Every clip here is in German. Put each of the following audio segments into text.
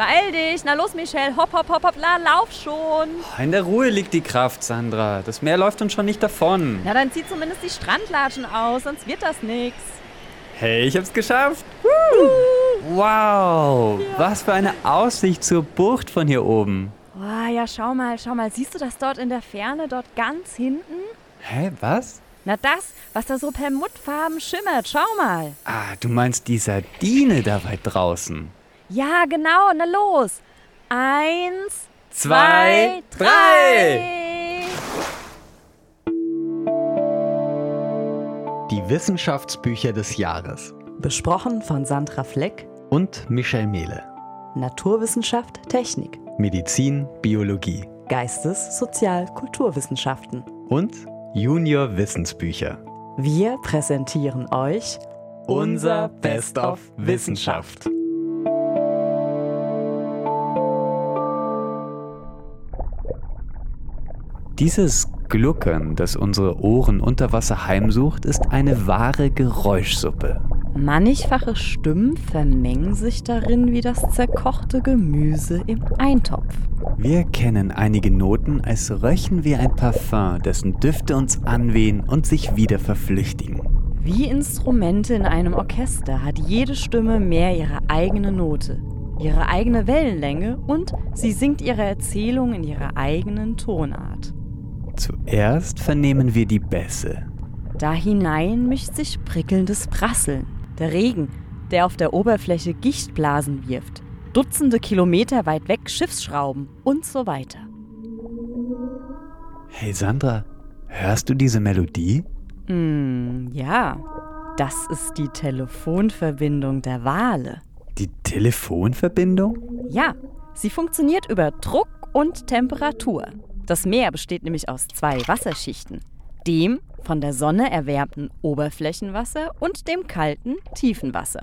Beeil dich. Na los, Michelle. Hopp, hopp, hopp, hopp. La, lauf schon. In der Ruhe liegt die Kraft, Sandra. Das Meer läuft uns schon nicht davon. Na, dann zieh zumindest die Strandlatschen aus, sonst wird das nix. Hey, ich hab's geschafft. Wow, was für eine Aussicht zur Bucht von hier oben. Oh, ja, schau mal, schau mal. Siehst du das dort in der Ferne, dort ganz hinten? Hä, was? Na das, was da so perlmuttfarben schimmert. Schau mal. Ah, du meinst die Sardine da weit draußen. Ja, genau. Na los. Eins, Zwei, zwei, drei. Die Wissenschaftsbücher des Jahres. Besprochen von Sandra Fleck, Und Michel Mehle. Naturwissenschaft, Technik, Medizin, Biologie. Geistes-, Sozial-, Kulturwissenschaften. Und Junior Wissensbücher. Wir präsentieren euch Unser Best of Wissenschaft. Dieses Gluckern, das unsere Ohren unter Wasser heimsucht, ist eine wahre Geräuschsuppe. Mannigfache Stimmen vermengen sich darin wie das zerkochte Gemüse im Eintopf. Wir kennen einige Noten, als röchen wir ein Parfum, dessen Düfte uns anwehen und sich wieder verflüchtigen. Wie Instrumente in einem Orchester hat jede Stimme mehr ihre eigene Note, ihre eigene Wellenlänge und sie singt ihre Erzählung in ihrer eigenen Tonart. Zuerst vernehmen wir die Bässe. Da hinein mischt sich prickelndes Prasseln, der Regen, der auf der Oberfläche Gichtblasen wirft, Dutzende Kilometer weit weg Schiffsschrauben und so weiter. Hey Sandra, hörst du diese Melodie? Hm, ja, das ist die Telefonverbindung der Wale. Die Telefonverbindung? Ja, sie funktioniert über Druck und Temperatur. Das Meer besteht nämlich aus zwei Wasserschichten. Dem von der Sonne erwärmten Oberflächenwasser und dem kalten Tiefenwasser.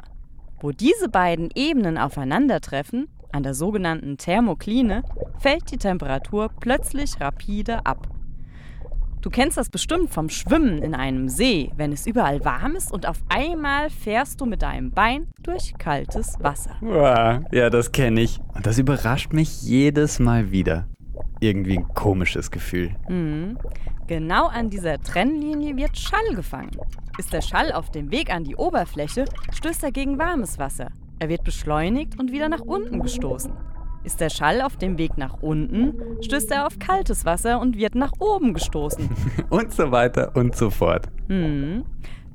Wo diese beiden Ebenen aufeinandertreffen, an der sogenannten Thermokline, fällt die Temperatur plötzlich rapide ab. Du kennst das bestimmt vom Schwimmen in einem See, wenn es überall warm ist und auf einmal fährst du mit deinem Bein durch kaltes Wasser. Ja, das kenne ich. Und das überrascht mich jedes Mal wieder. Irgendwie ein komisches Gefühl. Mhm. Genau an dieser Trennlinie wird Schall gefangen. Ist der Schall auf dem Weg an die Oberfläche, stößt er gegen warmes Wasser. Er wird beschleunigt und wieder nach unten gestoßen. Ist der Schall auf dem Weg nach unten, stößt er auf kaltes Wasser und wird nach oben gestoßen. Und so weiter und so fort. Hm.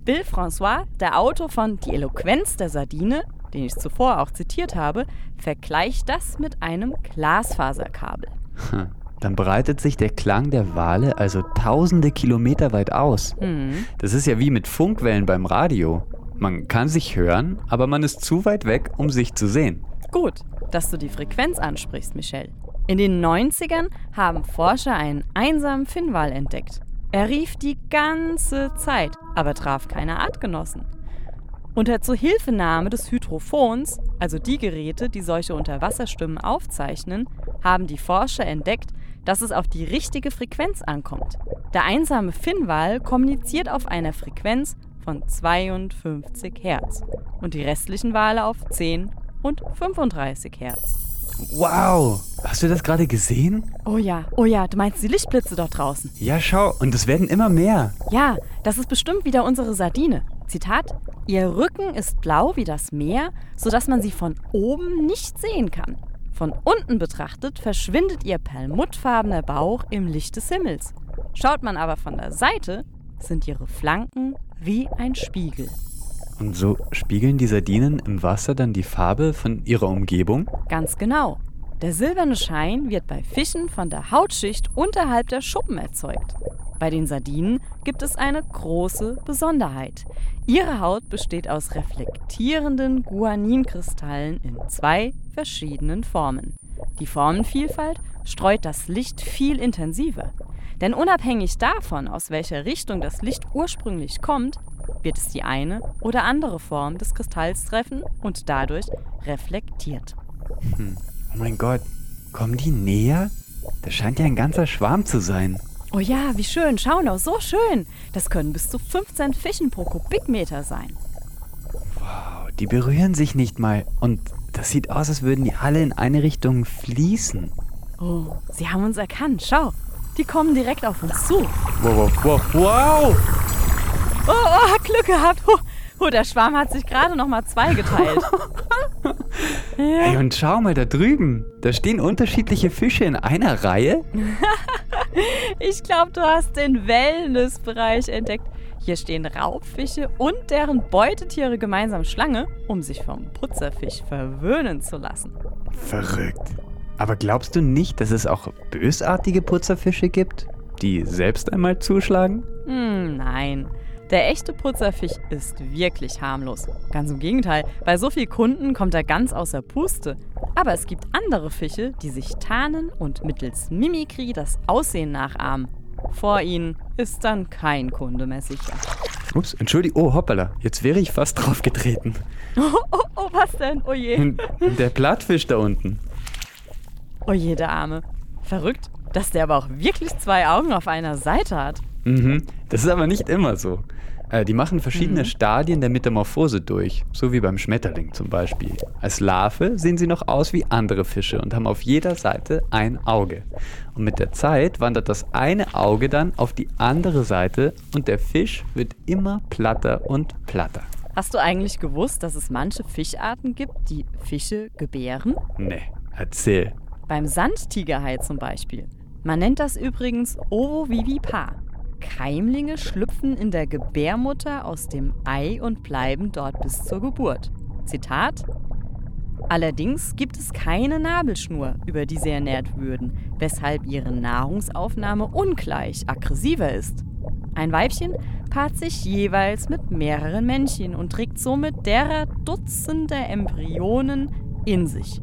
Bill François, der Autor von Die Eloquenz der Sardine, den ich zuvor auch zitiert habe, vergleicht das mit einem Glasfaserkabel. Dann breitet sich der Klang der Wale also tausende Kilometer weit aus. Hm. Das ist ja wie mit Funkwellen beim Radio. Man kann sich hören, aber man ist zu weit weg, um sich zu sehen. Gut, dass du die Frequenz ansprichst, Michelle. In den 90ern haben Forscher einen einsamen Finnwal entdeckt. Er rief die ganze Zeit, aber traf keine Artgenossen. Unter Zuhilfenahme des Hydrophons, also die Geräte, die solche Unterwasserstimmen aufzeichnen, haben die Forscher entdeckt, dass es auf die richtige Frequenz ankommt. Der einsame Finnwal kommuniziert auf einer Frequenz von 52 Hertz und die restlichen Wale auf 10 und 35 Hertz. Wow! Hast du das gerade gesehen? Oh ja, oh ja, du meinst die Lichtblitze dort draußen? Ja, schau, und es werden immer mehr. Ja, das ist bestimmt wieder unsere Sardine. Zitat: Ihr Rücken ist blau wie das Meer, sodass man sie von oben nicht sehen kann. Von unten betrachtet verschwindet ihr perlmuttfarbener Bauch im Licht des Himmels. Schaut man aber von der Seite, sind ihre Flanken wie ein Spiegel. Und so spiegeln die Sardinen im Wasser dann die Farbe von ihrer Umgebung? Ganz genau. Der silberne Schein wird bei Fischen von der Hautschicht unterhalb der Schuppen erzeugt. Bei den Sardinen gibt es eine große Besonderheit. Ihre Haut besteht aus reflektierenden Guaninkristallen in zwei verschiedenen Formen. Die Formenvielfalt streut das Licht viel intensiver. Denn unabhängig davon, aus welcher Richtung das Licht ursprünglich kommt, wird es die eine oder andere Form des Kristalls treffen und dadurch reflektiert. Oh mein Gott, kommen die näher? Das scheint ja ein ganzer Schwarm zu sein. Oh ja, wie schön, schau noch, so schön. Das können bis zu 15 Fischen pro Kubikmeter sein. Wow, die berühren sich nicht mal und das sieht aus, als würden die alle in eine Richtung fließen. Oh, sie haben uns erkannt. Schau, die kommen direkt auf uns zu. Wow, wow, wow, wow! Oh, oh, Glück gehabt. Oh, oh der Schwarm hat sich gerade noch mal zwei geteilt. Hey, und schau mal da drüben. Da stehen unterschiedliche Fische in einer Reihe. Ich glaube, du hast den Wellnessbereich entdeckt. Hier stehen Raubfische und deren Beutetiere gemeinsam Schlange, um sich vom Putzerfisch verwöhnen zu lassen. Verrückt. Aber glaubst du nicht, dass es auch bösartige Putzerfische gibt, die selbst einmal zuschlagen? Hm, nein. Der echte Putzerfisch ist wirklich harmlos. Ganz im Gegenteil, bei so viel Kunden kommt er ganz außer Puste. Aber es gibt andere Fische, die sich tarnen und mittels Mimikry das Aussehen nachahmen. Vor ihnen ist dann kein Kunde mehr sicher. Ups, entschuldige. Oh, hoppala. Jetzt wäre ich fast drauf getreten. Oh, oh, oh, was denn? Oh je. Der Plattfisch da unten. Oh je, der Arme. Verrückt, dass der aber auch wirklich zwei Augen auf einer Seite hat. Mhm. Das ist aber nicht immer so. Äh, die machen verschiedene Mhm. Stadien der Metamorphose durch, so wie beim Schmetterling zum Beispiel. Als Larve sehen sie noch aus wie andere Fische und haben auf jeder Seite ein Auge. Und mit der Zeit wandert das eine Auge dann auf die andere Seite und der Fisch wird immer platter und platter. Hast du eigentlich gewusst, dass es manche Fischarten gibt, die Fische gebären? Nee, erzähl. Beim Sandtigerhai zum Beispiel. Man nennt das übrigens Ovovivipar. Keimlinge schlüpfen in der Gebärmutter aus dem Ei und bleiben dort bis zur Geburt. Zitat. Allerdings gibt es keine Nabelschnur, über die sie ernährt würden, weshalb ihre Nahrungsaufnahme ungleich aggressiver ist. Ein Weibchen paart sich jeweils mit mehreren Männchen und trägt somit derer Dutzende Embryonen in sich.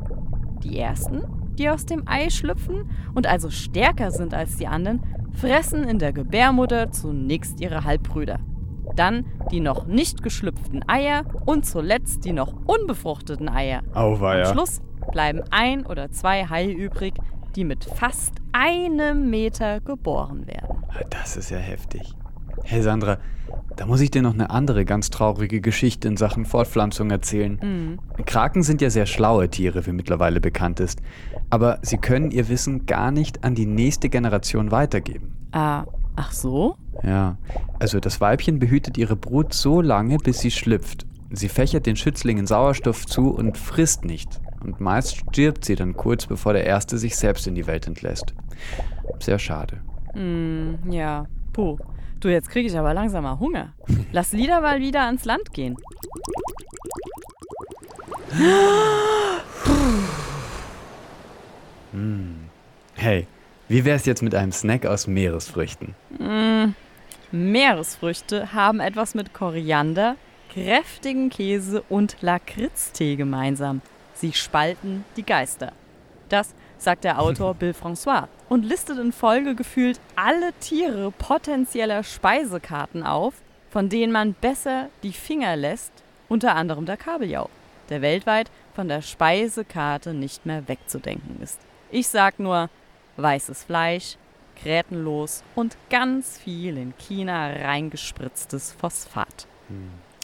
Die ersten, die aus dem Ei schlüpfen und also stärker sind als die anderen, fressen in der Gebärmutter zunächst ihre Halbbrüder. Dann die noch nicht geschlüpften Eier und zuletzt die noch unbefruchteten Eier. Am Auweia. Schluss bleiben ein oder zwei Haie übrig, die mit fast einem Meter geboren werden. Das ist ja heftig. Hey Sandra, da muss ich dir noch eine andere ganz traurige Geschichte in Sachen Fortpflanzung erzählen. Kraken sind ja sehr schlaue Tiere, wie mittlerweile bekannt ist. Aber sie können ihr Wissen gar nicht an die nächste Generation weitergeben. Ah, ach so? Ja, also das Weibchen behütet ihre Brut so lange, bis sie schlüpft. Sie fächert den Schützlingen Sauerstoff zu und frisst nicht. Und meist stirbt sie dann kurz bevor der Erste sich selbst in die Welt entlässt. Sehr schade. Hm, ja. Puh. Du, jetzt kriege ich aber langsam mal Hunger. Lass Lieder mal wieder ans Land gehen. Hey, wie wär's jetzt mit einem Snack aus Meeresfrüchten? Meeresfrüchte haben etwas mit Koriander, kräftigen Käse und Lakritztee gemeinsam. Sie spalten die Geister. Das sagt der Autor Bill François und listet in Folge gefühlt alle Tiere potenzieller Speisekarten auf, von denen man besser die Finger lässt, unter anderem der Kabeljau, der weltweit von der Speisekarte nicht mehr wegzudenken ist. Ich sag nur weißes Fleisch, grätenlos und ganz viel in China reingespritztes Phosphat.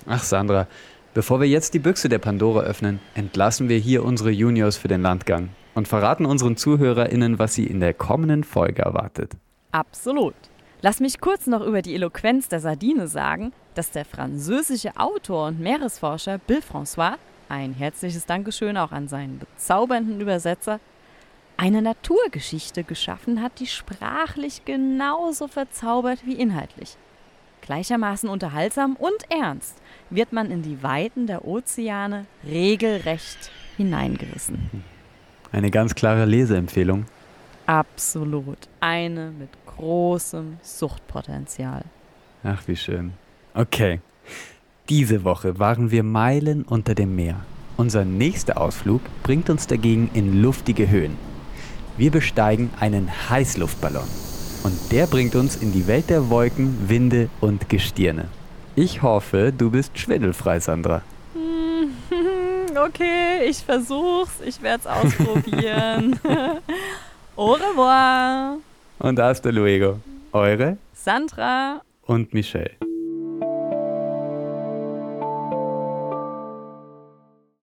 Ach Sandra, bevor wir jetzt die Büchse der Pandora öffnen, entlassen wir hier unsere Juniors für den Landgang und verraten unseren ZuhörerInnen, was sie in der kommenden Folge erwartet. Absolut. Lass mich kurz noch über die Eloquenz der Sardine sagen, dass der französische Autor und Meeresforscher Bill François, ein herzliches Dankeschön auch an seinen bezaubernden Übersetzer, eine Naturgeschichte geschaffen hat, die sprachlich genauso verzaubert wie inhaltlich. Gleichermaßen unterhaltsam und ernst wird man in die Weiten der Ozeane regelrecht hineingerissen. Eine ganz klare Leseempfehlung. Absolut. Eine mit großem Suchtpotenzial. Ach, wie schön. Okay. Diese Woche waren wir Meilen unter dem Meer. Unser nächster Ausflug bringt uns dagegen in luftige Höhen. Wir besteigen einen Heißluftballon. Und der bringt uns in die Welt der Wolken, Winde und Gestirne. Ich hoffe, du bist schwindelfrei, Sandra. Okay, ich versuch's. Ich werde es ausprobieren. Au revoir. Und hasta luego. Eure Sandra. und Michelle.